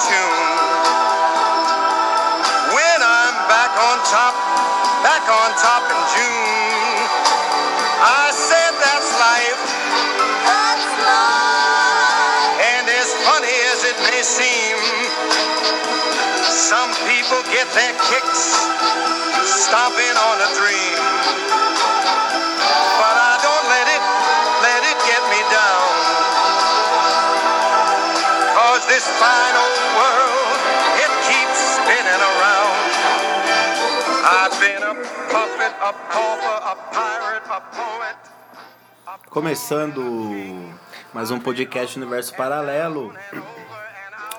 tune. When I'm back on top, back on top in June. I said that's life. That's life. And as funny as it may seem, some people get their kicks stomping on a dream. This fine world, it keeps spinning around. I've been a puppet, a pauper, a pirate, a poet. Começando mais um podcast Universo Paralelo.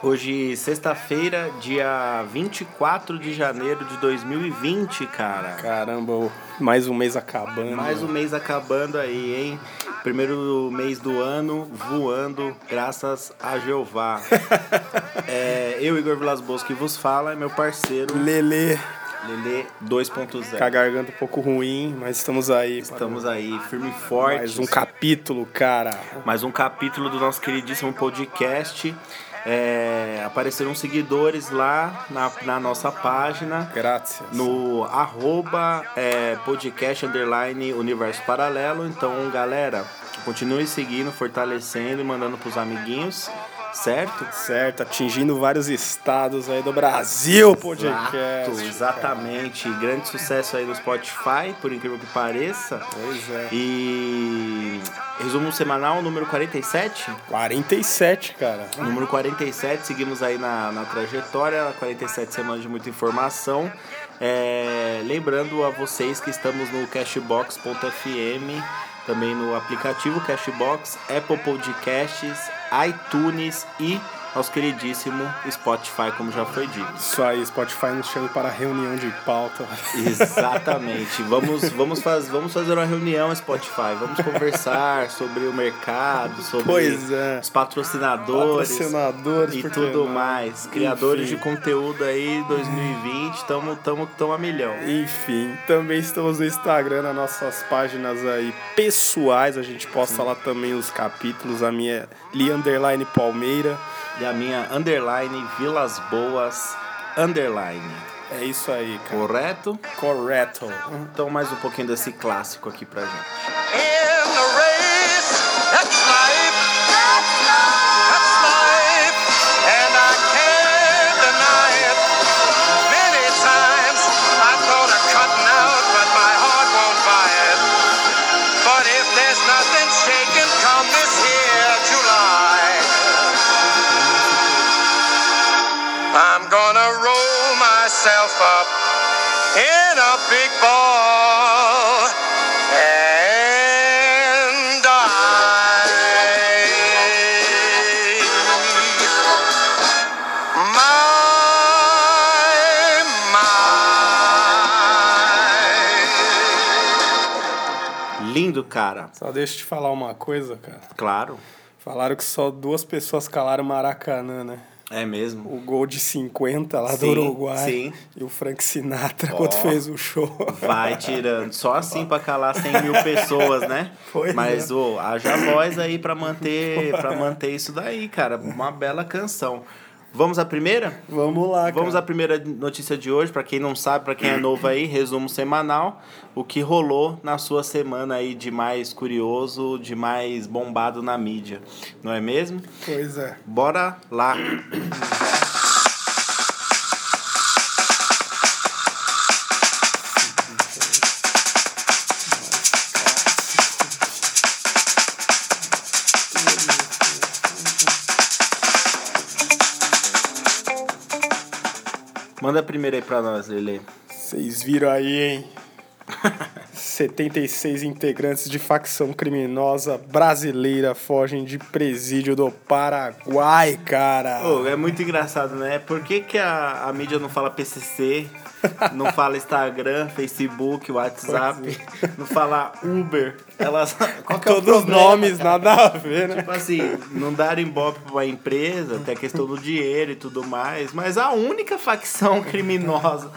Hoje, sexta-feira, dia 24 de janeiro de 2020, cara. Caramba, mais um mês acabando. Mais um mês acabando aí, hein? Primeiro mês do ano voando, graças a Jeová. é, eu, Igor Vilas Boas, que vos fala, é meu parceiro Lele, Lele com a 2.0. garganta um pouco ruim, mas estamos aí. Estamos para aí, firme e forte. mais um capítulo, cara. mais um capítulo do nosso queridíssimo podcast. É, apareceram seguidores lá na, na nossa página, Graças. no arroba é, podcast underline universo paralelo. Então, galera, continue seguindo, fortalecendo e mandando pros amiguinhos, certo? Certo, atingindo vários estados aí do Brasil, podcast. Exato, exatamente. Grande sucesso aí no Spotify, por incrível que pareça. Pois é. E resumo semanal número 47. 47, cara. Número 47, seguimos aí na, na trajetória, 47 semanas de muita informação. É, lembrando a vocês que estamos no Cashbox.fm, também no aplicativo Cashbox, Apple Podcasts, iTunes e nosso queridíssimo Spotify, como já foi dito. Isso aí, Spotify nos chama para reunião de pauta. Exatamente. Vamos, vamos, faz, vamos fazer uma reunião Spotify. Vamos conversar sobre o mercado, sobre é. os patrocinadores. Patrocinadores, e tudo não? mais. Criadores Enfim. de conteúdo aí 2020, tamo, tamo, tamo a milhão. Enfim, também estamos no Instagram, nas nossas páginas aí pessoais. A gente posta lá também os capítulos. A minha é Li Palmeira. E a minha underline Vilas Boas underline. É isso aí, cara. Correto? Correto. Então mais um pouquinho desse clássico aqui pra gente. A big ball and. My, my. Lindo, cara. Só deixa eu te falar uma coisa, cara. Claro. Falaram que só duas pessoas calaram Maracanã, né? É mesmo. O gol de 50 lá Sim, do Uruguai. sim. E o Frank Sinatra, Ó. quando fez o show. Vai tirando. Só assim pra calar 100 mil pessoas, né? Pois Mas, ô, haja voz aí pra manter, pra manter isso daí, cara. Uma bela canção. Vamos à primeira? Vamos lá, Vamos à cara. primeira notícia de hoje, pra quem não sabe, pra quem é novo aí, resumo semanal, o que rolou na sua semana aí de mais curioso, de mais bombado na mídia, não é mesmo? Pois é. Bora lá. Manda a primeira aí pra nós, Lele. Vocês viram aí, hein? 76 integrantes de facção criminosa brasileira fogem de presídio do Paraguai, cara. É muito engraçado, né? Por que, que a, a mídia não fala PCC, não fala Instagram, Facebook, WhatsApp, não fala Uber? Elas, qual que é Todos os nomes, nada a ver, né? Tipo assim, não dar ibope pra empresa, tem a questão do dinheiro e tudo mais, mas a única facção criminosa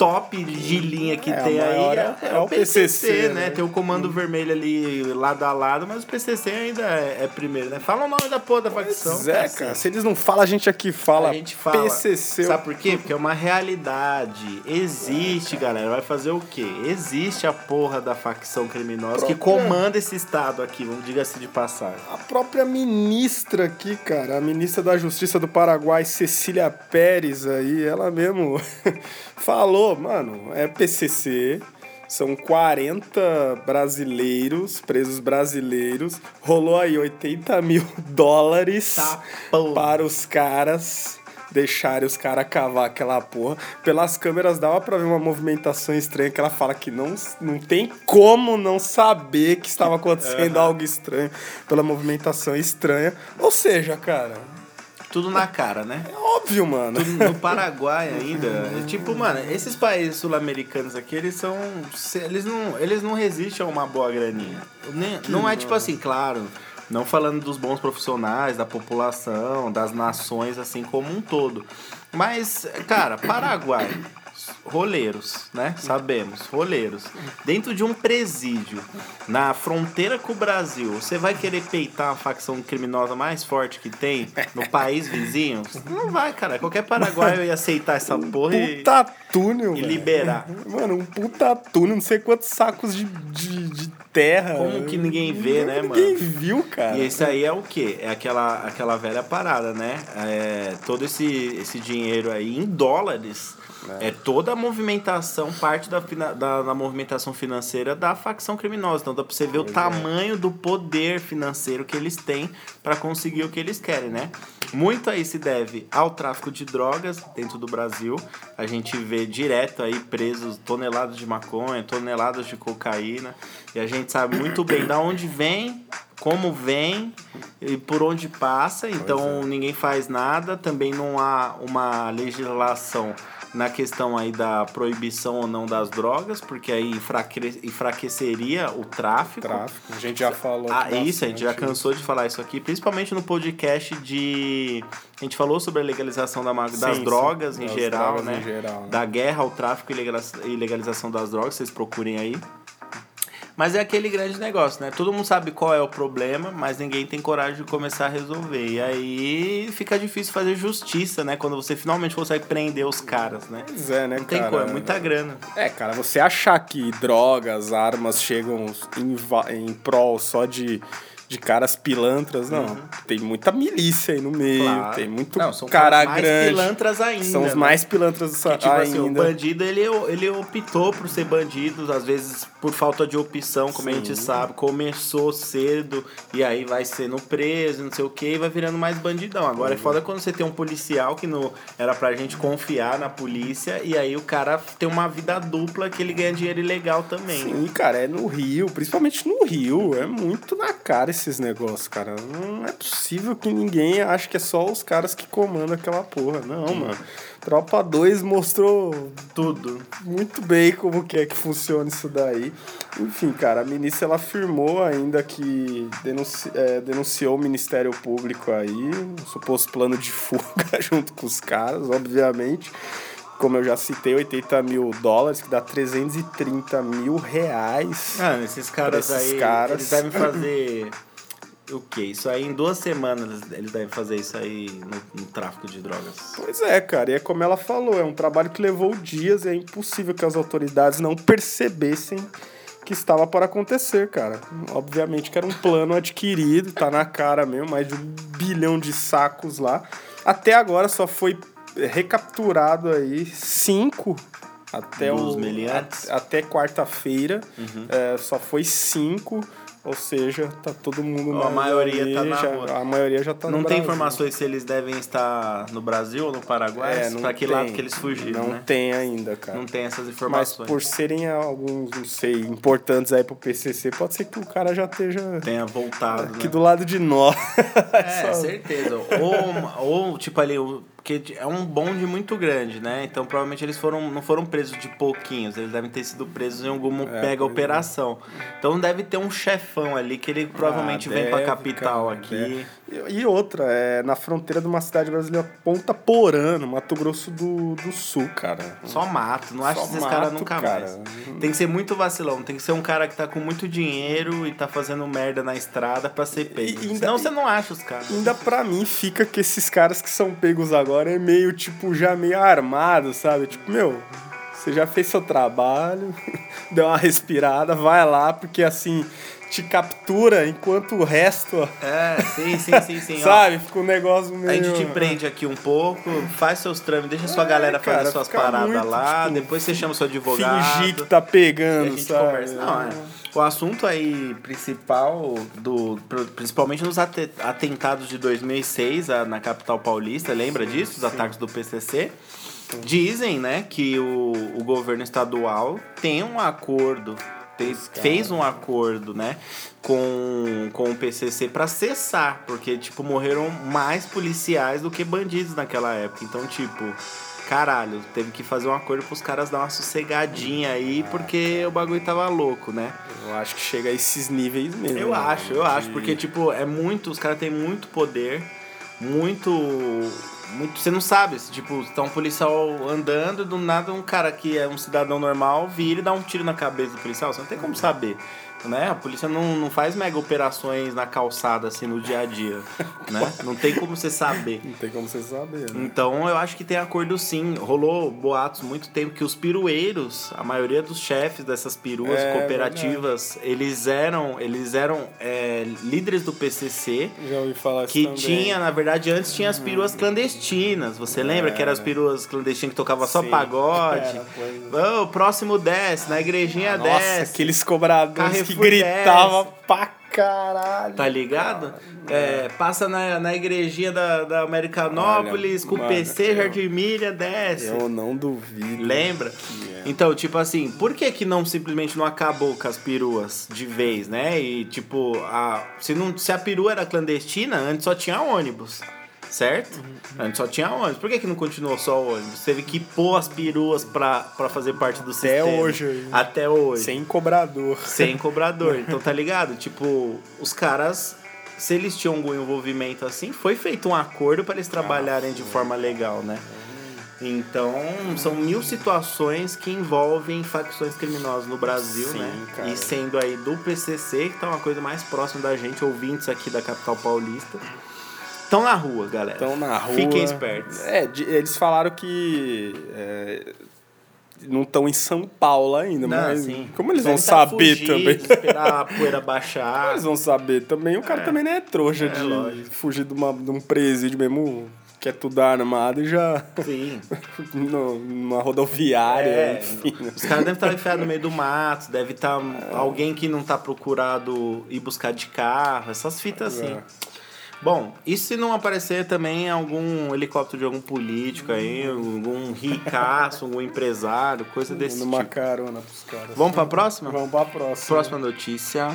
top de linha que É, tem aí é, é- é o PCC, PCC, né? né? Tem o comando vermelho ali lado a lado, mas o PCC ainda é, é primeiro, né? Fala o nome da porra da facção. Pois é, cacete. cara. Se eles não falam, a gente aqui fala. A gente fala. PCC. Sabe por quê? Porque é uma realidade. Existe, galera. Vai fazer o quê? Existe a porra da facção criminosa que Própria- comanda esse estado aqui, vamos diga-se de passagem. A própria ministra aqui, cara, a ministra da Justiça do Paraguai, Cecília Pérez, aí, ela mesmo falou, mano, é PCC, são 40 brasileiros, presos brasileiros, rolou aí 80 mil dólares Tá, para os caras deixarem os caras cavar aquela porra. Pelas câmeras dava pra ver uma movimentação estranha que ela fala que não, não tem como não saber que estava acontecendo algo estranho pela movimentação estranha. Ou seja, cara, Tudo na cara, né? é óbvio, mano. No Paraguai ainda, é tipo, mano, esses países sul-americanos aqui, eles são. Eles não, eles não resistem a uma boa graninha. Nem- não é tipo assim, claro. Não falando dos bons profissionais, da população, das nações assim como um todo. Mas, cara, Paraguai, roleiros, né? Sabemos, roleiros. Dentro de um presídio, na fronteira com o Brasil, você vai querer peitar a facção criminosa mais forte que tem no país vizinho? Não vai, cara. Qualquer paraguaio ia aceitar essa porra e, Puta túnel, e liberar. Mano, um puta túnel, não sei quantos sacos de, de, de terra. Como que ninguém vê, né, Ninguém mano? viu, cara. E esse aí é o quê? É aquela, aquela velha parada, né? É, todo esse, esse dinheiro aí em dólares é. toda a movimentação, parte da, da, da movimentação financeira da facção criminosa. Então dá pra você ver o tamanho do poder financeiro que eles têm para conseguir o que eles querem, né? Muito aí se deve ao tráfico de drogas dentro do Brasil. A gente vê direto aí presos toneladas de maconha, toneladas de cocaína. E a gente sabe muito bem da onde vem, como vem e por onde passa. Então ninguém faz nada. Também não há uma legislação na questão aí da proibição ou não das drogas, porque aí enfraque- enfraqueceria o tráfico. Tráfico. A gente já falou. Ah, isso, a gente já cansou de falar isso aqui, principalmente no podcast de. A gente falou sobre a legalização da, das Sim, drogas sim, em das geral, drogas né? em geral, né? Da guerra ao tráfico e e legalização das drogas, vocês procurem aí. Mas é aquele grande negócio, né? Todo mundo sabe qual é o problema, mas ninguém tem coragem de começar a resolver. E aí fica difícil fazer justiça, né? Quando você finalmente consegue prender os caras, né? Pois é, né, Não tem cara? como, é muita grana. É, cara, você achar que drogas, armas chegam em, em prol só de, de caras pilantras, não. Tem muita milícia aí no meio, Uhum. Claro. tem muito Não, são cara mais grande. pilantras ainda. São os né? mais pilantras Que, tipo assim, o ainda. bandido, ele, ele optou por ser bandido, às vezes por falta de opção, como a gente Sim. sabe. Começou cedo e aí vai sendo preso, não sei o que, e vai virando mais bandidão. Agora é foda quando você tem um policial que não era pra gente confiar na polícia, e aí o cara tem uma vida dupla que ele ganha dinheiro ilegal também. Sim, cara, é no Rio, principalmente no Rio. É muito na cara esses negócios, cara. Não é possível que ninguém ache que é só os caras que comandam aquela porra. Não, mano. Tropa 2 mostrou Tudo. muito bem como que é que funciona isso daí. Enfim, cara, a ministra ela afirmou ainda que denunci- é, denunciou o Ministério Público aí, um suposto plano de fuga junto com os caras, obviamente. Como eu já citei, 80 mil dólares, que dá 330 mil reais. Mano, esses caras esses aí, caras. eles devem fazer o quê? Isso aí em duas semanas eles devem fazer isso aí no, no tráfico de drogas. Pois é, cara, e é como ela falou, é um trabalho que levou dias e é impossível que as autoridades não percebessem que estava para acontecer, cara. Obviamente que era um plano adquirido, tá na cara mesmo, mais de um bilhão de sacos lá. Até agora só foi recapturado aí cinco até Dos o a- até quarta-feira. É, só foi cinco. Ou seja, tá todo mundo A na maioria ali, tá na já- rua. A maioria já tá Não no tem Brasil. informações se eles devem estar no Brasil ou no Paraguai? É, não pra que lado que eles fugiram, Não né? tem ainda, cara. Não tem essas Mas informações. por serem alguns, não sei, importantes aí pro PCC, pode ser que o cara já esteja Tenha voltado, aqui né? do lado de nós. É, Só- certeza. Ou, ou tipo ali, o- porque é um bonde muito grande, né? Então provavelmente eles foram, não foram presos de pouquinhos, eles devem ter sido presos em alguma É, pois é. operação. Então deve ter um chefão ali que ele provavelmente Ah, vem pra deve, capital cara, aqui. deve. E outra, é na fronteira de uma cidade brasileira, Ponta Porã, no Mato Grosso do, do Sul, cara. Só mato, não acho esses caras nunca cara. mais. Tem que ser muito vacilão, tem que ser um cara que tá com muito dinheiro e tá fazendo merda na estrada pra ser pego. E- ainda- Senão você não acha os caras. Ainda pra mim fica que esses caras que são pegos agora é meio, tipo, já meio armado, sabe? Tipo, meu, você já fez seu trabalho, deu uma respirada, vai lá, porque assim, te captura enquanto o resto, É, sim, sim, sim, sim. sabe? Fica um negócio meio... A gente te prende aqui um pouco, faz seus trâmites, deixa sua É, galera fazer cara, suas fica paradas muito, lá, tipo, depois você chama seu advogado. Fingir que tá pegando, a gente sabe? conversa. Não, é. O assunto aí principal, do, principalmente nos ate- atentados de 2006 a- na capital paulista, lembra disso? Os ataques do PCC. Dizem, né, que o, o governo estadual tem um acordo, tem- fez um acordo, né, com, com o PCC para cessar, porque, tipo, morreram mais policiais do que bandidos naquela época. Então, tipo, caralho, teve que fazer um acordo pros caras dar uma sossegadinha aí, porque o bagulho tava louco, né? Eu acho que chega a esses níveis mesmo. Eu né? acho, eu acho, De- porque, tipo, é muito, os caras têm muito poder, muito. Muito, você não sabe, se, tipo, tá um policial andando, do nada um cara que é um cidadão normal vira e dá um tiro na cabeça do policial, você não tem como saber. Né? A polícia não, não faz mega operações na calçada assim no dia a dia. Né? Não tem como você saber. Não tem como você saber, né? Então eu acho que tem acordo sim. Rolou boatos muito tempo que os pirueiros, a maioria dos chefes dessas peruas É, cooperativas, eles eram, eles eram é, líderes do PCC. Já ouvi falar isso Que também. tinha, na verdade, antes tinha as peruas clandestinas. Você lembra que eram as peruas clandestinas que tocavam só pagode? Era, pois é. Ô, o próximo desce, na igrejinha Nossa, desce. aqueles cobradores que gritavam desce. pra caralho. Tá ligado? É, passa na, na igrejinha da, da Americanópolis, Olha, com o mano, PC, eu- Jardim Milha, desce. Eu não duvido. Lembra? é. Então, tipo assim, por que que não simplesmente não acabou com as peruas de vez, né? E tipo, a, se, não, se a perua era clandestina, antes só tinha ônibus. Certo? Uhum. Antes só tinha ônibus. Por que, que não continuou só o ônibus? Teve que pôr as peruas pra, pra fazer parte do Até sistema. hoje. Até hoje. Sem cobrador. Sem cobrador. Então, tá ligado? Tipo, os caras, se eles tinham algum envolvimento assim, foi feito um acordo para eles trabalharem de forma legal, né? Então, são mil situações que envolvem facções criminosas no Brasil, Sim, né? cara. E sendo aí do PCC, que tá uma coisa mais próxima da gente, ouvintes aqui da capital paulista. Estão na rua, galera. Estão na rua. Fiquem espertos. É, de- eles falaram que é, não estão em São Paulo ainda, Não, mas sim. como eles vão tá saber fugidos, também? Esperar a poeira baixar. Eles vão saber também. O cara também não é trouxa É, de lógico. fugir de, uma, de um presídio mesmo, que é tudo armado e já Sim. no- numa rodoviária, É, enfim. né? Os caras devem estar enfiados no meio do mato, deve estar alguém que não tá procurado ir buscar de carro, essas fitas assim. Bom, e se não aparecer também algum helicóptero de algum político aí, algum ricaço, algum empresário, coisa desse Dando uma tipo. carona pros caras. Vamos pra próxima? Vamos pra próxima. Próxima notícia.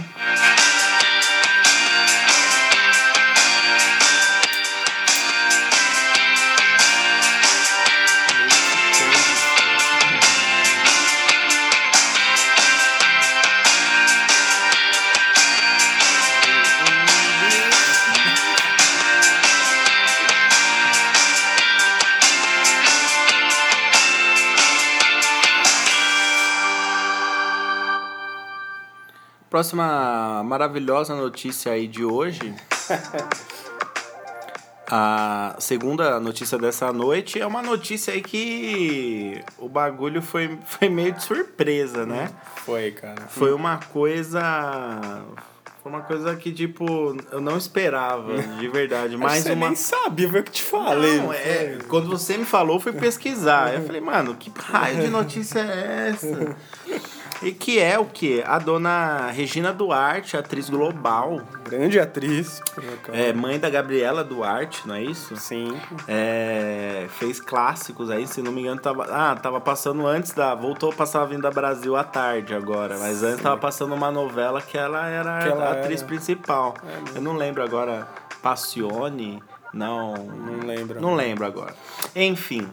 Próxima maravilhosa notícia aí de hoje. A segunda notícia dessa noite é uma notícia aí que o bagulho foi, foi meio de surpresa, né? Foi, cara. Foi uma coisa. Foi uma coisa que, tipo, eu não esperava, de verdade. Você uma. nem sabia, foi o que te falei. Não, é, quando você me falou, eu fui pesquisar. Eu falei, mano, que raio de notícia é essa? E que é o quê? A dona Regina Duarte, atriz global. Grande atriz. É mãe da Gabriela Duarte, não é isso? Sim. É, fez clássicos aí, se não me engano, tava. Ah, tava passando antes da. Voltou a passar a Vinda Brasil à tarde agora. Mas antes Sim. tava passando uma novela que ela era Que ela a atriz era. principal. Eu não lembro agora. Passione? Não. Não lembro. Não lembro agora. Enfim.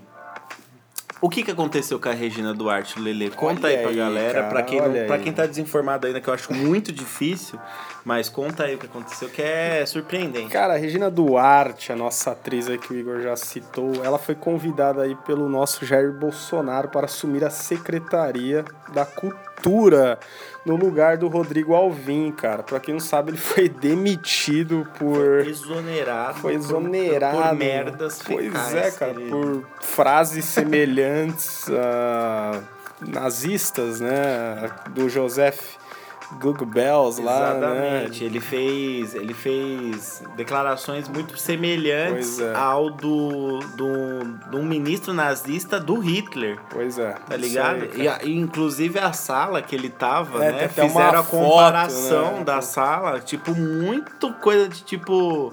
O que, que aconteceu com a Regina Duarte, Lele? Conta Olha aí pra aí, galera, cara, pra, quem não, pra quem tá desinformado ainda, que eu acho muito difícil, mas conta aí o que aconteceu, que é surpreendente. Cara, a Regina Duarte, a nossa atriz aí que o Igor já citou, ela foi convidada aí pelo nosso Jair Bolsonaro para assumir a Secretaria da Cultura no lugar do Rodrigo Alvim, cara. Pra quem não sabe, ele foi demitido por Exonerado. foi por- exonerado. Por, merdas Pois fecais, é, cara, querido. por frases semelhantes a nazistas, né? Do Joseph Goebbels lá, né? Exatamente. Ele fez, ele fez declarações muito semelhantes é. ao do, do, do um ministro nazista do Hitler. Pois é. Tá ligado? aí, e, a- inclusive a sala que ele tava, É, né? Fizeram a foto, comparação né? da sala, tipo, muito coisa de tipo.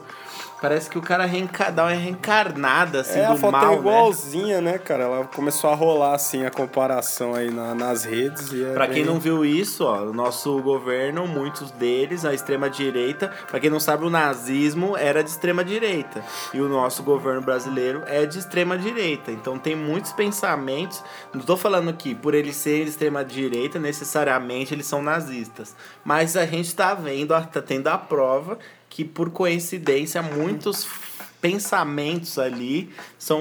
Parece que o cara reenca- dá uma reencarnada assim É, do a foto mal, é né? igualzinha, né? cara? Ela começou a rolar, assim, a comparação aí na- nas redes. E é Pra quem bem- não viu isso, ó, o nosso governo, muitos deles, a extrema direita, pra quem não sabe, o nazismo era de extrema direita e o nosso governo brasileiro é de extrema direita. Então tem muitos pensamentos, não tô falando que por eles serem de extrema direita, necessariamente eles são nazistas, mas a gente tá vendo, tá tendo a prova que por coincidência muitos pensamentos ali são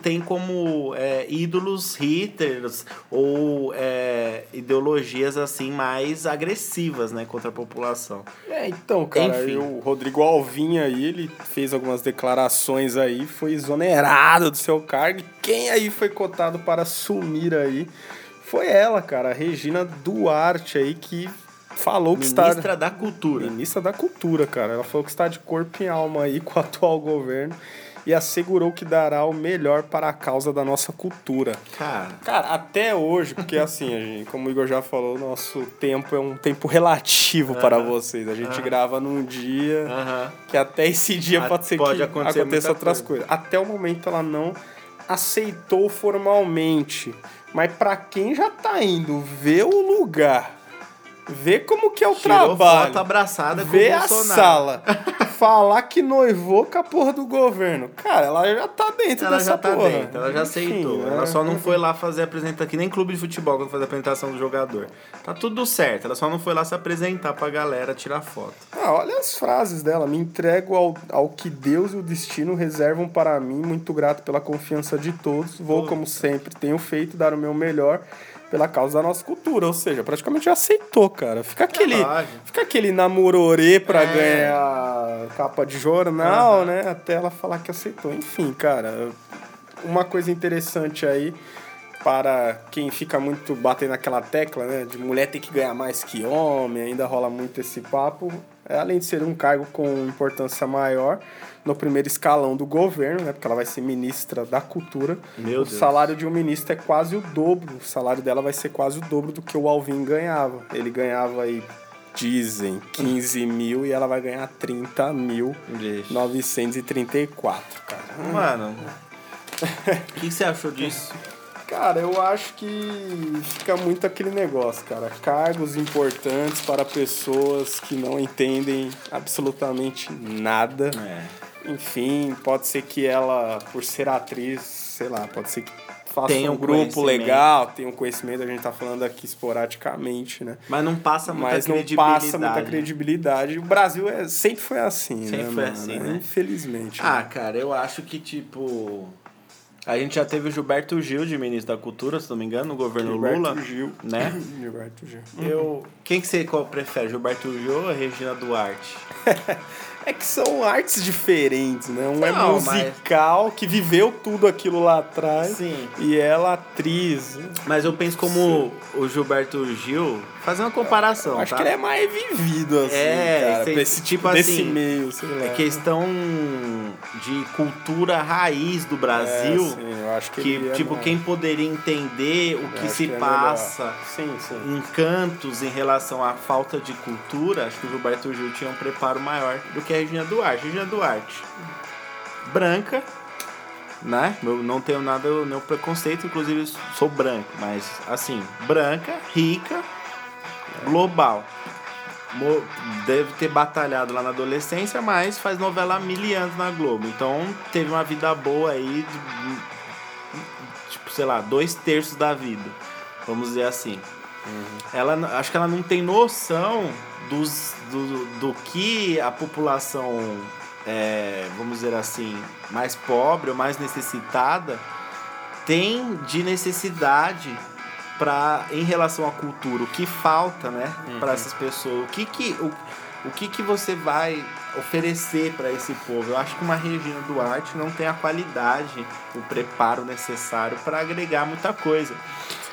tem como é, ídolos hitters ou é, ideologias assim mais agressivas né contra a população É, então, cara, Enfim. o Rodrigo Alvim aí, ele fez algumas declarações aí, foi exonerado do seu cargo. Quem aí foi cotado para assumir aí foi ela, cara, a Regina Duarte aí, que falou que está... ministra da cultura Ministra da Cultura, cara. Ela falou que está de corpo e alma aí com o atual governo e assegurou que dará o melhor para a causa da nossa cultura. cara Cara, até hoje, porque assim, a gente, como o Igor já falou, nosso tempo é um tempo relativo para vocês. A gente grava num dia aham. que até esse dia pode ser pode que acontecer aconteça outras coisa. coisas. Até o momento ela não aceitou formalmente. Mas para quem já tá indo ver o lugar, ver como que é o tirou trabalho, foto abraçada com ver o a Bolsonaro sala, falar que noivou com a porra do governo. Cara, ela já tá dentro ela dessa já tá porra. dentro, ela já aceitou. né? Ela só não foi lá fazer apresentação, que nem clube de futebol quando faz a apresentação do jogador. Tá tudo certo, ela só não foi lá se apresentar pra galera tirar foto. Ah, olha as frases dela. Me entrego ao, ao que Deus e o destino reservam para mim. Muito grato pela confiança de todos. Vou, como sempre, tenho feito, dar o meu melhor pela causa da nossa cultura. Ou seja, praticamente já aceitou, cara. Fica aquele, fica aquele namororê pra É. ganhar capa de jornal, Aham. né? Até ela falar que aceitou. Enfim, cara, uma coisa interessante aí para quem fica muito batendo naquela tecla, né, de mulher tem que ganhar mais que homem, ainda rola muito esse papo. É, além de ser um cargo com importância maior no primeiro escalão do governo, né, porque ela vai ser ministra da cultura. Meu o Deus. salário de um ministro é quase o dobro. O salário dela vai ser quase o dobro do que o Alvin ganhava. Ele ganhava aí dizem 15 mil e ela vai ganhar 30 mil. Deixa. 934, cara. Mano, o que você achou disso? Cara, eu acho que fica muito aquele negócio, cara. Cargos importantes para pessoas que não entendem absolutamente nada. É. Enfim, pode ser que ela, por ser atriz, sei lá, pode ser que faça Tenha um um grupo legal, tenha um conhecimento, a gente tá falando aqui esporadicamente, né? Mas não passa muita Mas não credibilidade. passa muita credibilidade. O Brasil é, sempre foi assim, Sempre né, foi mano? assim, né? Infelizmente. Ah, cara, eu acho que, tipo... A gente já teve o Gilberto Gil de ministro da Cultura, se não me engano, no governo Gilberto Lula. Gil. Né? Gilberto Gil. Eu... Quem que você qual prefere, Gilberto Gil ou Regina Duarte? É que são artes diferentes, né? Um é Não, mas- musical, que viveu tudo aquilo lá atrás. Sim. E ela atriz. Mas eu penso como o Gilberto Gil, fazer uma comparação, Acho tá? que ele é mais vivido, assim, É, cara. pra esse tipo desse assim, meio, sei lá. É questão de cultura raiz do Brasil. É, sim, eu acho que, que, é tipo, mais- quem poderia entender o que se é melhor. passa Sim, sim. em cantos em relação à falta de cultura, acho que o Gilberto Gil tinha um preparo maior do que a Regina Duarte. Regina Duarte, branca, né? Eu não tenho nada, nenhum preconceito, inclusive sou branco, mas assim, branca, rica, global. Deve ter batalhado lá na adolescência, mas faz novela há mil anos na Globo. Então teve uma vida boa aí, de, tipo, sei lá, dois terços da vida. Vamos dizer assim. Ela, n- acho que ela não tem noção dos, do, do que a população, é, vamos dizer assim, mais pobre ou mais necessitada tem de necessidade para em relação à cultura, o que falta, né, para essas pessoas, o que que o, o que que você vai oferecer para esse povo? Eu acho que uma Regina Duarte não tem a qualidade, o preparo necessário para agregar muita coisa.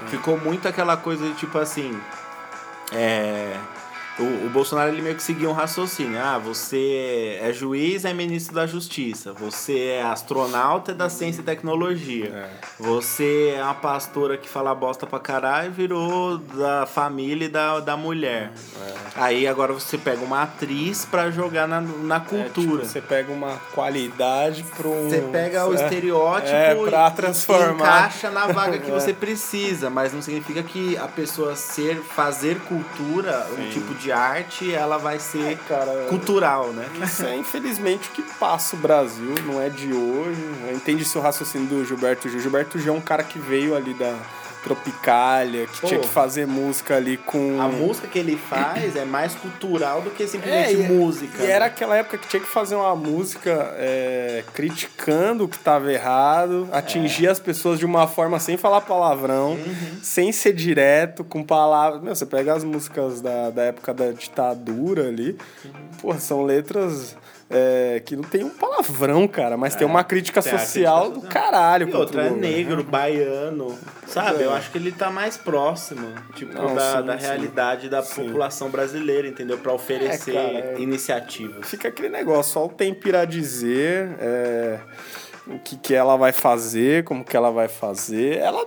Ficou muito aquela coisa de tipo assim, é, o, o Bolsonaro ele meio que seguia um raciocínio. Ah, você é juiz, é ministro da justiça. Você é astronauta é da ciência e tecnologia. É. Você é uma pastora que fala bosta pra caralho e virou da família e da, da mulher. Aí agora você pega uma atriz pra jogar na, na É, cultura. tipo, você pega uma qualidade um. Você pega o é, estereótipo é, pra e- transformar. e encaixa na vaga que É. você precisa, mas não significa que a pessoa ser fazer cultura, um Sim. tipo de arte, ela vai ser É, cara, cultural, né? Isso é infelizmente o que passa o Brasil, não é de hoje. Eu entendi esse raciocínio do Gilberto Gil. Gilberto Gil é um cara que veio ali da Tropicália, que Pô. tinha que fazer música ali com. A música que ele faz é mais cultural do que É, simplesmente e- música. E né? era aquela época que tinha que fazer uma música é, criticando o que estava errado, atingir as pessoas de uma forma sem falar palavrão, sem ser direto, com palavras. Meu, você pega as músicas da, da época da ditadura ali, porra, são letras. É, que não tem um palavrão, cara, mas tem uma crítica tem a social crítica do caralho. E contra outra o é negro, baiano, sabe? É. Eu acho que ele tá mais próximo, tipo, Não, da, sim, da sim. realidade da Sim. população brasileira, entendeu? Pra oferecer É, cara, é. iniciativas. Fica aquele negócio, só o tempo irá dizer é, o que, que ela vai fazer, como que ela vai fazer. Ela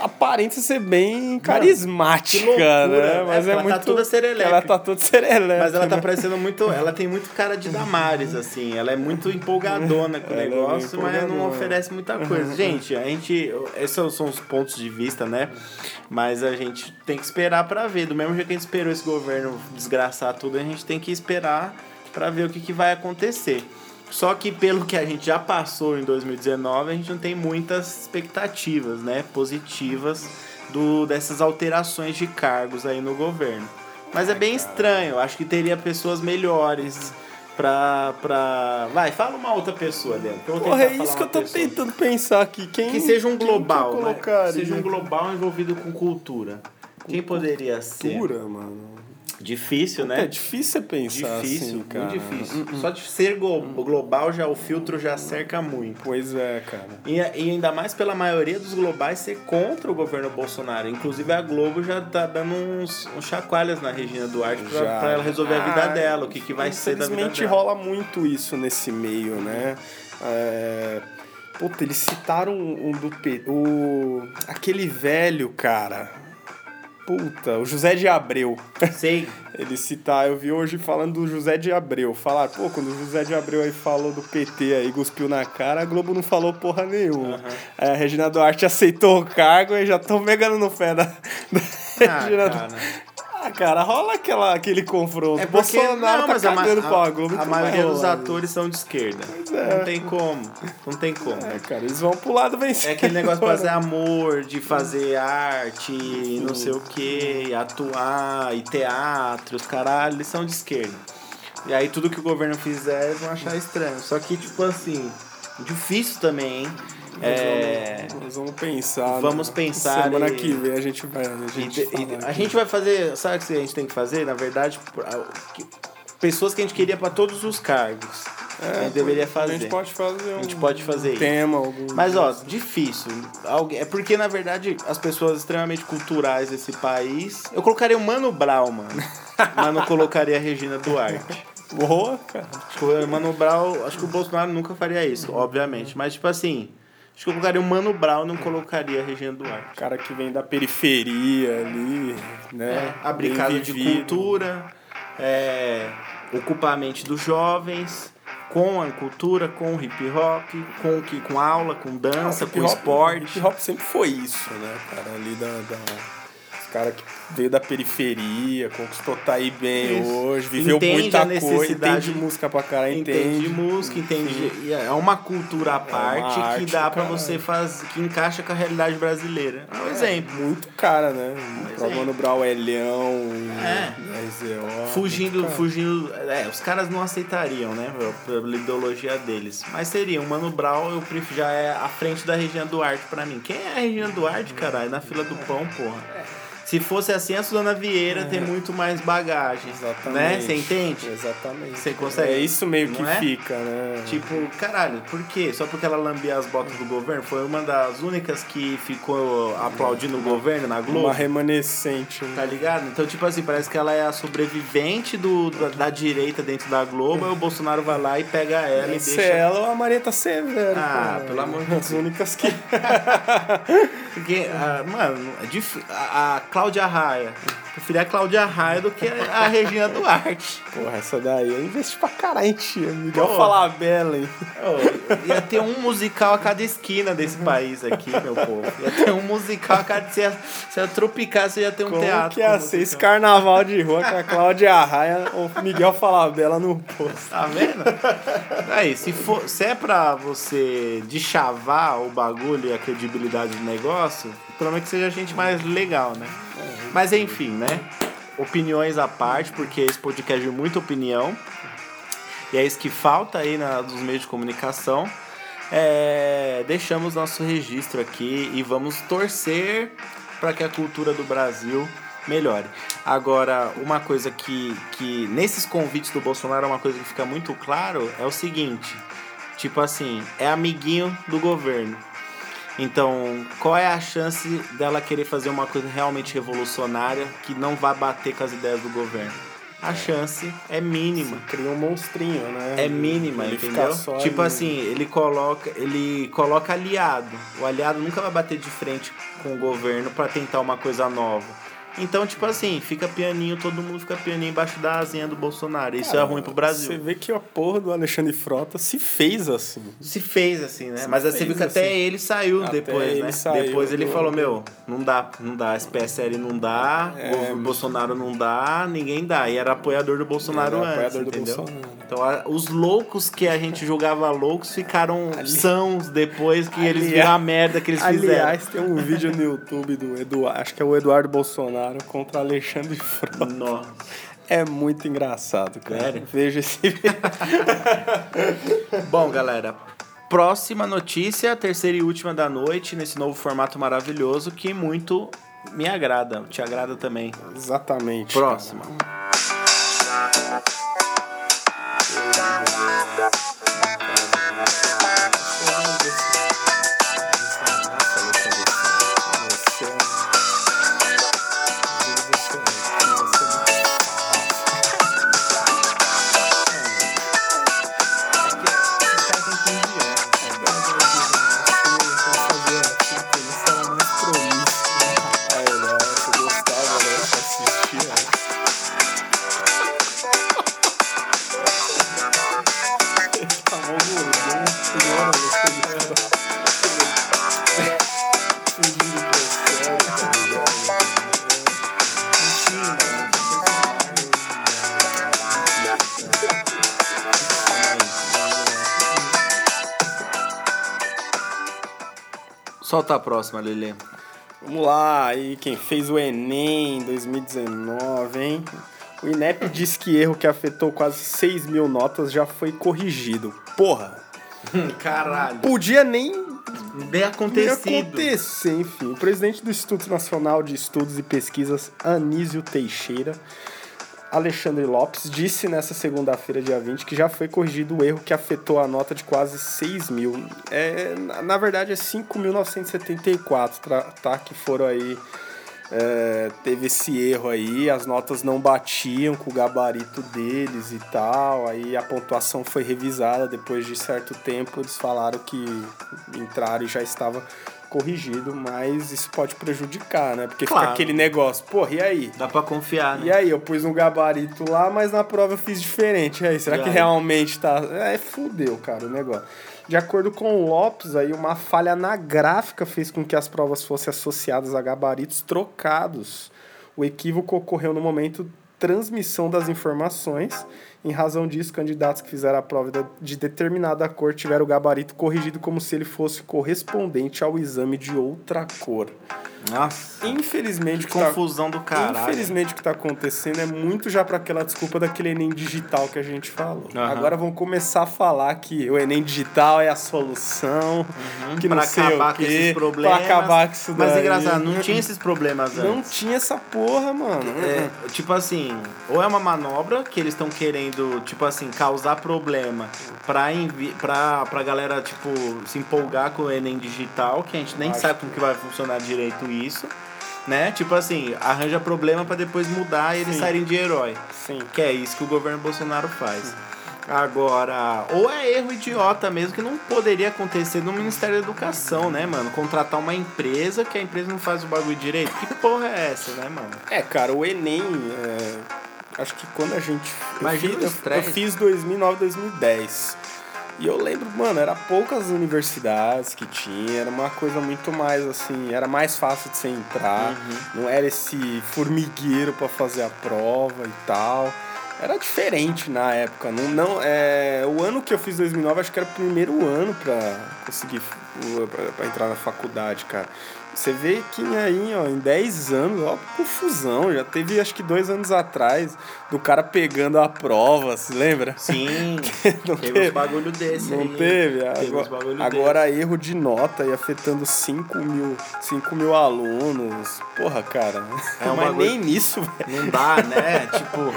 aparenta ser bem carismática, que loucura, né? né? Mas Porque é ela tá muito. toda serelepe. Ela tá toda serelepe. Mas ela tá né? parecendo muito. Ela tem muito cara de Damares, assim. Ela é muito empolgadona com o Ela é bem negócio, mas não oferece muita coisa. Gente, a gente. Esses são os pontos de vista, né? Mas a gente tem que esperar pra ver. Do mesmo jeito que a gente esperou esse governo desgraçar tudo, a gente tem que esperar pra ver o que, que vai acontecer. Só que pelo que a gente já passou em 2019, a gente não tem muitas expectativas, né? Positivas do, dessas alterações de cargos aí no governo. Mas é bem estranho. Acho que teria pessoas melhores pra. pra... Vai, fala uma outra pessoa vou Porra, é isso que eu tô pessoa. tentando pensar aqui. Quem, Que seja um que global, né? colocaria? Seja um global envolvido com cultura. Quem poderia ser? Cultura, mano. Difícil, É né? difícil você pensar Difícil, assim, cara. muito difícil. Só de ser glo- global já o filtro já cerca muito. Pois é, cara. E, e ainda mais pela maioria dos globais ser contra o governo Bolsonaro. Inclusive a Globo já tá dando uns, uns chacoalhas na Regina Duarte pra, Já. pra ela resolver a vida Ah, dela, o que, que vai ser da vida Infelizmente dela. rola muito isso nesse meio, né? É... Puta, eles citaram um do P... o aquele velho, cara. Puta, o José de Abreu. Sei. Ele citar, eu vi hoje falando do José de Abreu. Falar, pô, quando o José de Abreu aí falou do PT aí, cuspiu na cara, a Globo não falou porra nenhuma. Aí a Regina Duarte aceitou o cargo e já estão pegando no pé da, da Ah, Regina cara. Duarte. Ah, cara, rola aquela, aquele confronto. É porque, Bolsonaro não, tá mas a, cagando pra a, Globo. a então maioria vai dos atores são de esquerda. é. Não tem como. Não tem como. É, cara, eles vão pro lado vencer. É aquele negócio de fazer amor, de fazer arte, não sei o que, atuar, e teatro, os caralho, eles são de esquerda. E aí tudo que o governo fizer, eles vão achar estranho. Só que, tipo assim, difícil também, hein? É. Nós vamos pensar. Vamos né? pensar Semana e- que vem a gente vai. A gente, de- a gente vai fazer. Sabe o que a gente tem que fazer? Na verdade, pessoas que a gente queria pra todos os cargos. a gente deveria fazer. A gente pode fazer um A gente pode fazer isso. tema, algum... Mas ó, difícil. É porque, na verdade, as pessoas extremamente culturais desse país. Eu colocaria o Mano Brown, mano. Mas não colocaria a Regina Duarte. Boa, cara. Acho que o Mano Brown. Acho que o Bolsonaro nunca faria isso, obviamente. Mas, tipo assim. Acho que eu colocaria o Mano Brown não colocaria a Regina Duarte. cara que vem da periferia ali, né? É, casa de cultura, é, ocupar a mente dos jovens, com a cultura, com o hip hop, com, que, com aula, com dança, Ah, o com esporte. Hip hop sempre foi isso, né, cara? Ali da. da... Os caras que veio da periferia, conquistou tá aí bem Isso. hoje, viveu Entende muita a coisa, necessidade- entende música pra caralho, Entende entende. música, entende. e É uma cultura à parte que arte, dá pra cara. você fazer, que encaixa com a realidade brasileira. É um exemplo. Muito cara, né? É. Mano Brown, Elhão, É. RZO. Fugindo, cara. fugindo. É, os caras não aceitariam, né? Pela ideologia deles. Mas seria, o Mano Brown, eu prefiro, já é à frente da Regina Duarte pra mim. Quem é a Regina Duarte, caralho? Na fila do pão, porra. Se fosse assim, a Suzana Vieira tem muito mais bagagem. Exatamente. Né? Você entende? Exatamente. Você consegue- É isso meio que é? fica, né? Tipo, caralho, por quê? Só porque ela lambia as botas do governo? Foi uma das únicas que ficou aplaudindo o governo na Globo? Uma remanescente. né? Tá ligado? Então, tipo assim, parece que ela é a sobrevivente do, da, da direita dentro da Globo, aí o Bolsonaro vai lá e pega ela e Essa deixa. é ela ou a Marieta Severo. Ah, pô. pelo amor de As únicas que. Porque, ah, mano, é a, a Cláudia Raia. Preferia a Cláudia Raia do que a Regina Duarte. Porra, essa daí eu investi pra caralho em tia. Miguel Porra. Falabella, hein? Ia ter um musical a cada esquina desse país aqui, meu povo. Ia ter um musical a cada. Se ia, se ia tropicar, você ia ter um Como teatro. que ia com ser esse carnaval de rua com a Cláudia Raia ou Miguel Falabella no posto? Tá vendo? Aí, se, for, se é pra você deschavar o bagulho e a credibilidade do negócio, pelo menos que seja gente mais legal, né? Mas enfim, né? Opiniões à parte, porque esse podcast é muita opinião. E é isso que falta aí na, nos meios de comunicação. É, deixamos nosso registro aqui e vamos torcer para que a cultura do Brasil melhore. Agora, uma coisa que, que nesses convites do Bolsonaro, uma coisa que fica muito claro é o seguinte: tipo assim, é amiguinho do governo. Então, qual é a chance dela querer fazer uma coisa realmente revolucionária que não vai bater com as ideias do governo? A chance é mínima. Cria um monstrinho, né? É mínima, Ele entendeu? Tipo ali. assim, ele coloca, ele coloca aliado. O aliado nunca vai bater de frente com o governo pra tentar uma coisa nova. Então, tipo assim, fica pianinho, todo mundo fica pianinho embaixo da asinha do Bolsonaro. Isso é ruim pro Você Brasil. vê que a porra do Alexandre Frota se fez assim. Se fez assim, né? Mas aí você viu que até assim. ele saiu Até depois, ele né? saiu depois ele do- falou, meu, não dá, não dá, esse PSL não dá, É, o Bolsonaro não dá, ninguém dá. E era apoiador do Bolsonaro Era antes, apoiador do entendeu? Bolsonaro. Então os loucos que a gente julgava loucos ficaram sãos depois que eles Aliás- viram a merda que eles fizeram. Aliás, tem um vídeo no YouTube do Eduardo, acho que é o Eduardo Bolsonaro contra Alexandre Frota. Nossa. É muito engraçado, cara. Sério? Veja esse. Bom, galera, próxima notícia, terceira e última da noite, nesse novo formato maravilhoso que muito me agrada. Te agrada também. Exatamente. Próxima. Solta próxima, Lelê. Vamos lá, aí quem fez o Enem em 2019, hein? O INEP diz que erro que afetou quase 6 mil notas já foi corrigido. Porra, Caralho. podia nem, nem acontecido. acontecer, enfim. O presidente do Instituto Nacional de Estudos e Pesquisas, Anísio Teixeira, Alexandre Lopes disse nessa segunda-feira, dia 20, que já foi corrigido o erro que afetou a nota de quase 6 mil. É, na- verdade, é 5.974, tra- tá? Que foram aí. é, teve esse erro aí, as notas não batiam com o gabarito deles e tal. Aí a pontuação foi revisada depois de certo tempo. Eles falaram que entraram e já estava corrigido, mas isso pode prejudicar, né? Porque Claro. fica aquele negócio, porra, e aí? Dá pra confiar, né? E aí, eu pus um gabarito lá, mas na prova eu fiz diferente. E aí, será E que aí? realmente tá. É, fudeu, cara, o negócio. De acordo com o Lopes, aí uma falha na gráfica fez com que as provas fossem associadas a gabaritos trocados. O equívoco ocorreu no momento transmissão das informações. Em razão disso, candidatos que fizeram a prova de- de determinada cor tiveram o gabarito corrigido como se ele fosse correspondente ao exame de outra cor. Nossa. Infelizmente, Que tá- confusão do caralho. Infelizmente o que tá acontecendo é muito já para aquela desculpa daquele Enem digital que a gente falou. Aham. Agora vão começar a falar que o Enem digital é a solução, que não pra sei acabar o com quê, esses problemas. Pra acabar com isso Mas daí. engraçado, não tinha esses problemas antes. Não tinha essa porra, mano. É, tipo assim, ou é uma manobra que eles estão querendo, tipo assim, causar problema pra, envi pra, pra galera, tipo, se empolgar com o Enem digital, que a gente nem Acho sabe como que vai funcionar direito isso, né? Tipo assim, arranja problema pra depois mudar e eles Sim. saírem de herói. Sim. Que é isso que o governo Bolsonaro faz. Agora, ou é erro idiota mesmo que não poderia acontecer no Ministério da Educação, né, mano? Contratar uma empresa que a empresa não faz o bagulho direito. Que porra é essa, né, mano? É, cara, o Enem, é, acho que quando a gente. Eu Imagina fiz, o eu, eu fiz 2009, 2010. E eu lembro, mano, era poucas universidades que tinha, era uma coisa muito mais assim, era mais fácil de você entrar, Uhum. não era esse formigueiro pra fazer a prova e tal. Era diferente na época. Não, não, é, o ano que eu fiz 2009, acho que era o primeiro ano pra conseguir pra entrar na faculdade, cara. Você vê que aí, ó, em 10 anos, ó, confusão. Já teve, acho que dois anos atrás, do cara pegando a prova, se lembra? Sim, Não teve teve? uns bagulho desse Não aí. teve? Teve uns Agora, bagulho agora erro de nota e afetando 5 mil, 5 mil alunos. Porra, cara. É um Mas bagulho- nem nisso, velho. Não dá, né? tipo,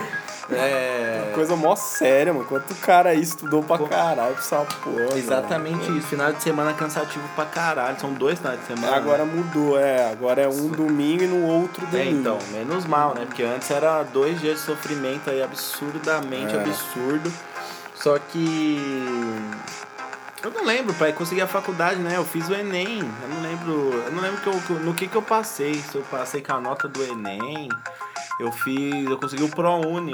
é... Coisa mó séria, mano. Quanto cara aí estudou pra caralho pra essa porra. Exatamente isso. Final de semana cansativo pra caralho. São dois finais de mano. semana. Agora mudou, é. Agora é um domingo e no outro É, domingo. então, menos mal, né? Porque antes era dois dias de sofrimento aí absurdamente É. absurdo. Só que. Eu não lembro, pai, consegui a faculdade, né? Eu fiz o Enem. Eu não lembro. Eu não lembro que eu- no que, que eu passei. Se eu passei com a nota do Enem. Eu fiz. Eu consegui o ProUni,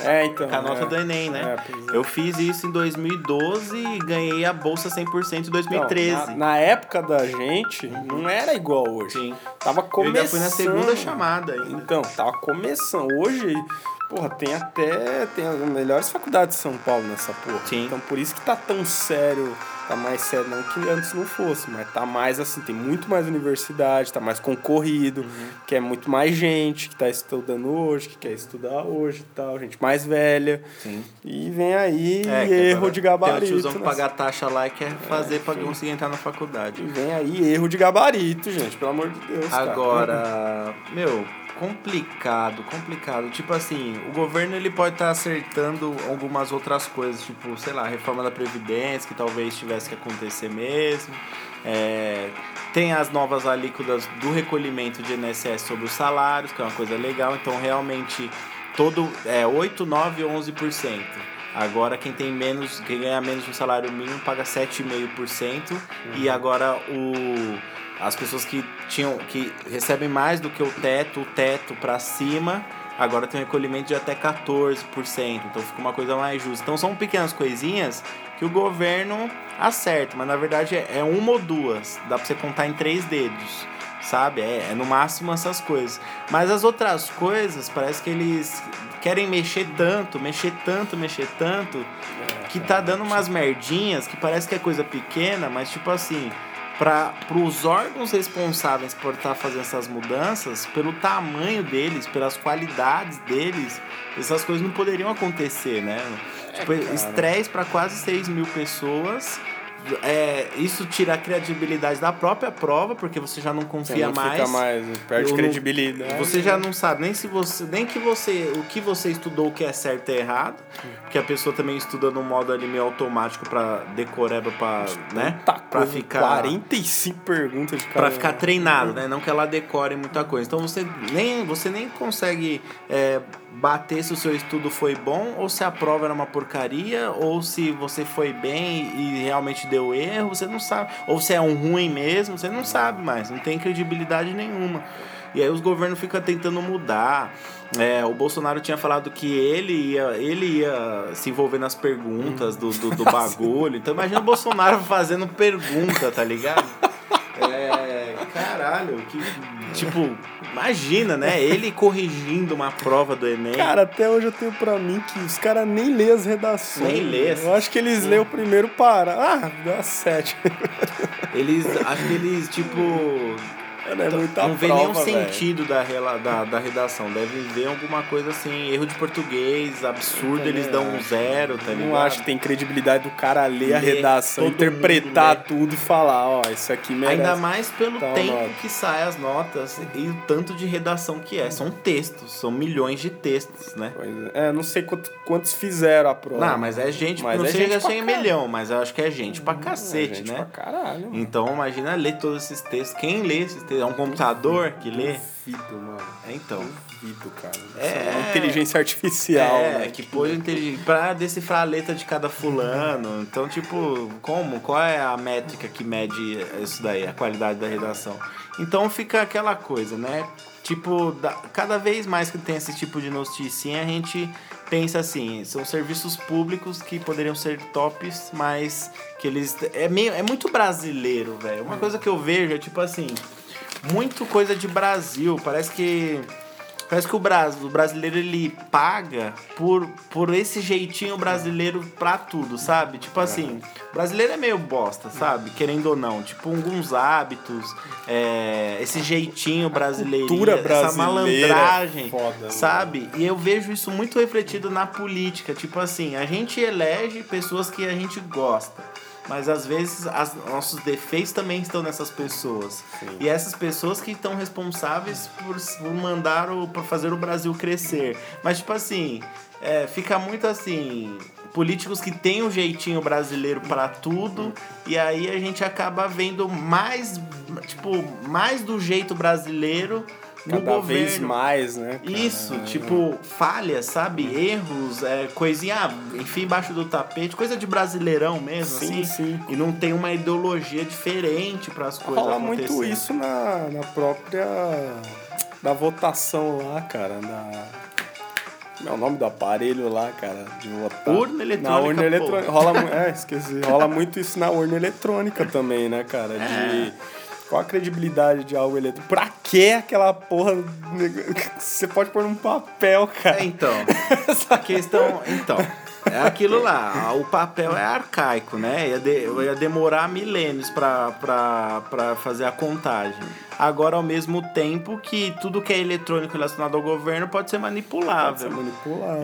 É, então. com a nota é. do Enem, né? É, é. Eu fiz isso em 2012 e ganhei a bolsa 100% em 2013. Então, na, na época da gente, não era igual hoje. Sim. Tava Eu começando. ainda fui na segunda chamada ainda. Então, tava começando. Hoje, porra, tem até. Tem as melhores faculdades de São Paulo nessa porra. Sim. Então por isso que tá tão sério. Tá mais sério, não que antes não fosse, mas tá mais assim, tem muito mais universidade, tá mais concorrido, Uhum. que é muito mais gente que tá estudando hoje, que quer estudar hoje e tal, gente mais velha. Sim. E vem aí É, erro de Tem gabarito. o tiozão que nessa- paga a taxa lá e quer fazer pra conseguir entrar na faculdade. E vem aí erro de gabarito, gente, pelo amor de Deus. cara. Agora, meu, complicado, complicado. Tipo assim, o governo ele pode estar acertando algumas outras coisas, tipo, sei lá, a reforma da Previdência, que talvez tivesse que acontecer mesmo. É, tem as novas alíquotas do recolhimento de INSS sobre os salários, que é uma coisa legal. Então, realmente, todo é 8, 9, 11%. Agora quem tem menos, quem ganha menos do salário mínimo paga 7,5% e agora o as pessoas que tinham que recebem mais do que o teto, o teto para cima, agora tem um recolhimento de até 14%, então fica uma coisa mais justa. Então são pequenas coisinhas que o governo acerta, mas na verdade é é uma ou duas, dá para você contar em três dedos sabe? É, é no máximo essas coisas. Mas as outras coisas, parece que eles querem mexer tanto, mexer tanto, mexer tanto, que tá dando umas merdinhas que parece que é coisa pequena, mas tipo assim, para os órgãos responsáveis por estar fazendo essas mudanças, pelo tamanho deles, pelas qualidades deles, essas coisas não poderiam acontecer, né? tipo, cara. estresse para quase 6 mil pessoas é, isso tira a credibilidade da própria prova, porque você já não Você confia não mais. fica mais, perde Eu credibilidade. Você já não sabe nem se você. Nem que você. O que você estudou o que é certo e errado. Porque a pessoa também estuda no modo ali meio automático pra decoreba pra. né? Com ficar. 45 perguntas de Pra ficar treinado, né? Não que ela decore muita coisa. Então você nem, você nem consegue é, bater se o seu estudo foi bom, ou se a prova era uma porcaria, ou se você foi bem e realmente deu erro, você não sabe. Ou se é um ruim mesmo, você não sabe mais. Não tem credibilidade nenhuma. E aí os governos ficam tentando mudar. É, o Bolsonaro tinha falado que ele ia, ele ia se envolver nas perguntas do, do, do bagulho. Então imagina o Bolsonaro fazendo pergunta, tá ligado? É, caralho, que tipo, imagina, né? Ele corrigindo uma prova do Enem. Cara, até hoje eu tenho pra mim que os caras nem lê as redações. Nem lê. Eu acho que eles lêem o primeiro para. Ah, dá sete. Eles, acho que eles, tipo, Mano, é muita não vê prova, nenhum velho. sentido da, rela- da, da redação. Devem ver alguma coisa assim, erro de português, absurdo, eles dão um zero, tá ligado? Não acho que tem credibilidade do cara ler a redação, interpretar mundo tudo e falar, ó, isso aqui merece. Ainda mais pelo Tá, tempo nota. que sai as notas e o tanto de redação que é. São textos, são milhões de textos, né? Pois é, não sei quanto- quantos fizeram a prova. Não, mas é gente, Mas não é chega a pra 100 caralho. milhão, mas eu acho que é gente pra É cacete, gente né? Pra caralho, mano. Então imagina ler todos esses textos. Quem lê esses textos? É um computador que lê? Duvido, mano. É, Então. Duvido, cara. É. Uma inteligência artificial, é, né? que pôs inteligente pra decifrar a letra de cada fulano. Então, tipo, como? Qual é a métrica que mede isso daí, a qualidade da redação? Então fica aquela coisa, né? Tipo, da- cada vez mais que tem esse tipo de noticinha, a gente pensa assim, são serviços públicos que poderiam ser tops, mas que eles. É, meio, é muito brasileiro, velho. Uma coisa que eu vejo é tipo assim, muito coisa de Brasil. Parece que. Parece que o, Bras, o brasileiro ele paga por, por esse jeitinho brasileiro pra tudo, sabe? Tipo assim, o brasileiro é meio bosta, sabe? Querendo ou não. Tipo, alguns hábitos, é, esse jeitinho brasileiro, essa é malandragem, foda, sabe? E eu vejo isso muito refletido na política. Tipo assim, a gente elege pessoas que a gente gosta. Mas às vezes as, nossos defeitos também estão nessas pessoas. E essas pessoas que estão responsáveis por, por mandar o. por fazer o Brasil crescer. Mas tipo assim, é, fica muito assim. Políticos que têm um jeitinho brasileiro para tudo, e aí a gente acaba vendo mais, tipo, mais do jeito brasileiro Cada governo. vez mais, né? cara? Isso, tipo, falhas, sabe? Erros, é, coisinha, ah, enfim, embaixo do tapete, coisa de brasileirão mesmo, Sim, assim. sim. E não tem uma ideologia diferente para as coisas Rola muito isso na, na própria. da votação lá, cara. Na. É o nome do aparelho lá, cara, de votar? Urna eletrônica, Na urna eletrônica. Rola, é, esqueci. Rola muito isso na urna eletrônica também, né, cara? De. Qual a credibilidade de algo eletrônico? Pra que aquela porra. Você pode pôr num papel, cara. É, então, a questão, então, é aquilo lá, o papel é arcaico, né? Ia, de- ia demorar milênios pra, pra, pra fazer a contagem. Agora, ao mesmo tempo que tudo que é eletrônico relacionado ao governo pode ser Pode ser manipulável.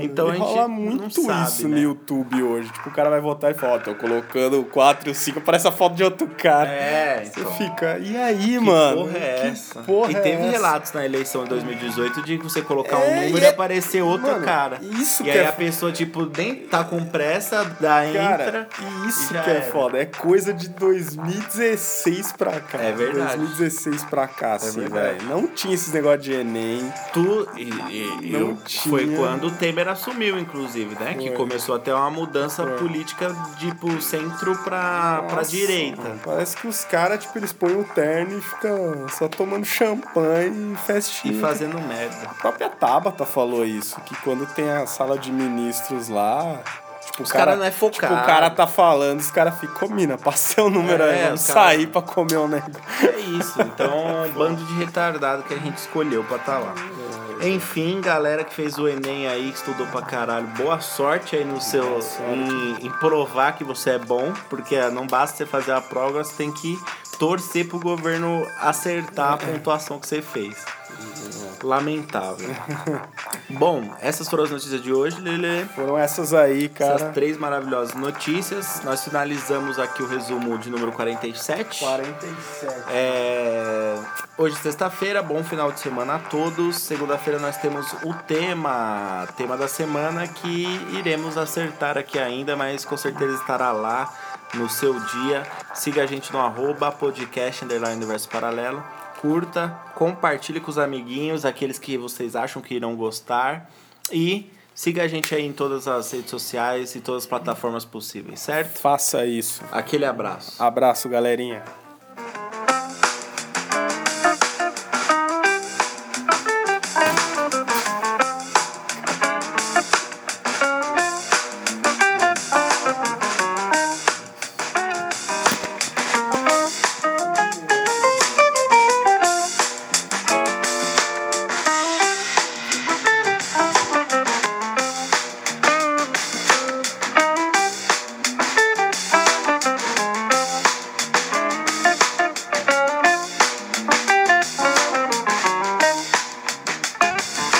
Então e a gente rola não muito sabe, isso né? no YouTube hoje. Tipo, o cara vai votar e fala, ó, tô colocando o 4 e o 5, parece a foto de outro cara. É, Você então. fica, e aí, Que mano? porra é Que essa? porra e é teve essa? relatos na eleição de 2018 de você colocar um É, número e é- aparecer outro Mano, cara. isso e aí é a pessoa, tipo, nem tá com pressa, dá Cara, entra. e isso que é era. foda. É coisa de 2016 pra cá. É verdade. 2016 pra assim, verdade. velho. Não tinha esses negócios de Enem. Tu, e, e- Não eu- foi tinha. quando o Temer assumiu, inclusive, né? Que Foi. começou a ter uma mudança Foi. política de tipo, centro pra, pra Nossa, direita. mano, Parece que os caras, tipo, eles põem um terno e ficam só tomando champanhe e festinha. E fazendo merda. A própria Tabata falou isso, que quando tem a sala de ministros lá, tipo, Os o cara, cara não é focado. Tipo, o cara tá falando, os caras ficam, mina, passei o número É, aí, vamos os cara- sair pra comer um negócio. É isso. Então, um bando de retardado que a gente escolheu pra estar lá. Enfim, galera que fez o Enem aí, que estudou pra caralho, boa sorte aí no seu. Em, em provar que você é bom, porque não basta você fazer a prova, você tem que torcer pro governo acertar a pontuação que você fez. Lamentável. Bom, essas foram as notícias de hoje, Lele. Foram essas aí, cara. Essas três maravilhosas notícias. Nós finalizamos aqui o resumo de número 47. 47. É... Hoje, sexta-feira, bom final de semana a todos. Segunda-feira nós temos o tema, tema da semana que iremos acertar aqui ainda, mas com certeza estará lá no seu dia. Siga a gente no arroba podcast underline universo paralelo. Curta, compartilhe com os amiguinhos, aqueles que vocês acham que irão gostar. E siga a gente aí em todas as redes sociais e todas as plataformas possíveis, certo? Faça isso. Aquele abraço. Abraço, galerinha.